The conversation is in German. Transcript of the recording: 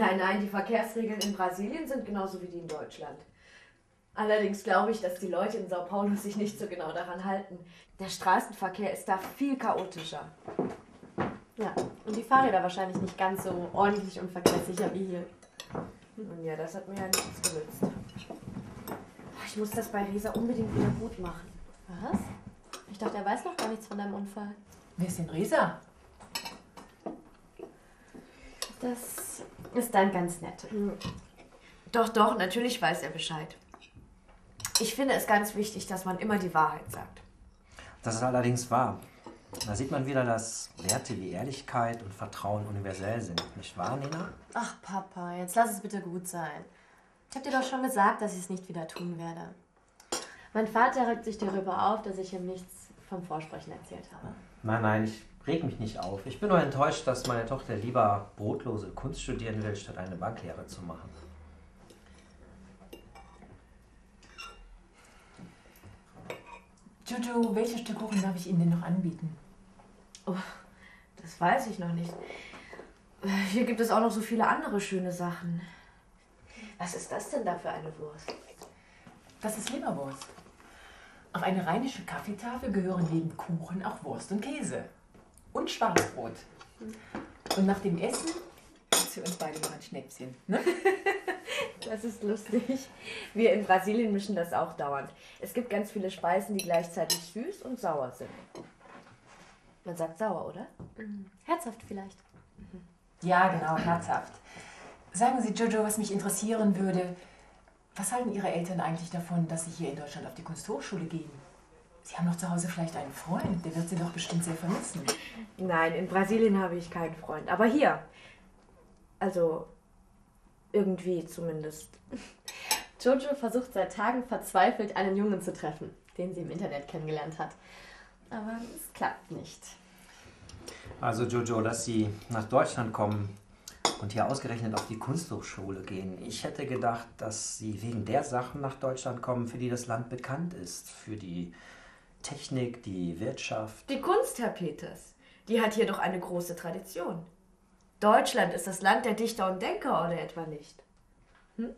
Nein, nein, die Verkehrsregeln in Brasilien sind genauso wie die in Deutschland. Allerdings glaube ich, dass die Leute in Sao Paulo sich nicht so genau daran halten. Der Straßenverkehr ist da viel chaotischer. Ja, und die Fahrräder wahrscheinlich nicht ganz so ordentlich und verkehrssicher wie hier. Nun ja, das hat mir ja nichts genützt. Ich muss das bei Resa unbedingt wieder gut machen. Was? Ich dachte, er weiß noch gar nichts von deinem Unfall. Wer ist denn Resa? Das ist dann ganz nett. Doch, doch, natürlich weiß er Bescheid. Ich finde es ganz wichtig, dass man immer die Wahrheit sagt. Das ist allerdings wahr. Da sieht man wieder, dass Werte wie Ehrlichkeit und Vertrauen universell sind. Nicht wahr, Nina? Ach, Papa, jetzt lass es bitte gut sein. Ich hab dir doch schon gesagt, dass ich es nicht wieder tun werde. Mein Vater regt sich darüber auf, dass ich ihm nichts vom Vorsprechen erzählt habe. Nein, nein, ich reg mich nicht auf. Ich bin nur enttäuscht, dass meine Tochter lieber brotlose Kunst studieren will, statt eine Banklehre zu machen. Jojo, welches Stück Kuchen darf ich Ihnen denn noch anbieten? Oh, das weiß ich noch nicht. Hier gibt es auch noch so viele andere schöne Sachen. Was ist das denn da für eine Wurst? Das ist Leberwurst. Auf eine rheinische Kaffeetafel gehören neben Kuchen auch Wurst und Käse. Und Schwarzbrot. Und nach dem Essen gibt's für uns beide noch ein Schnäpschen. Ne? Das ist lustig. Wir in Brasilien mischen das auch dauernd. Es gibt ganz viele Speisen, die gleichzeitig süß und sauer sind. Man sagt sauer, oder? Herzhaft vielleicht. Ja, genau, herzhaft. Sagen Sie, Jojo, was mich interessieren würde, was halten Ihre Eltern eigentlich davon, dass Sie hier in Deutschland auf die Kunsthochschule gehen? Sie haben doch zu Hause vielleicht einen Freund, der wird Sie doch bestimmt sehr vermissen. Nein, in Brasilien habe ich keinen Freund. Aber hier. Also, irgendwie zumindest. Jojo versucht seit Tagen verzweifelt, einen Jungen zu treffen, den sie im Internet kennengelernt hat. Aber es klappt nicht. Also Jojo, dass Sie nach Deutschland kommen und hier ausgerechnet auf die Kunsthochschule gehen. Ich hätte gedacht, dass Sie wegen der Sachen nach Deutschland kommen, für die das Land bekannt ist. Für die Technik, die Wirtschaft. Die Kunst, Herr Peters, die hat hier doch eine große Tradition. Deutschland ist das Land der Dichter und Denker, oder etwa nicht? Hm?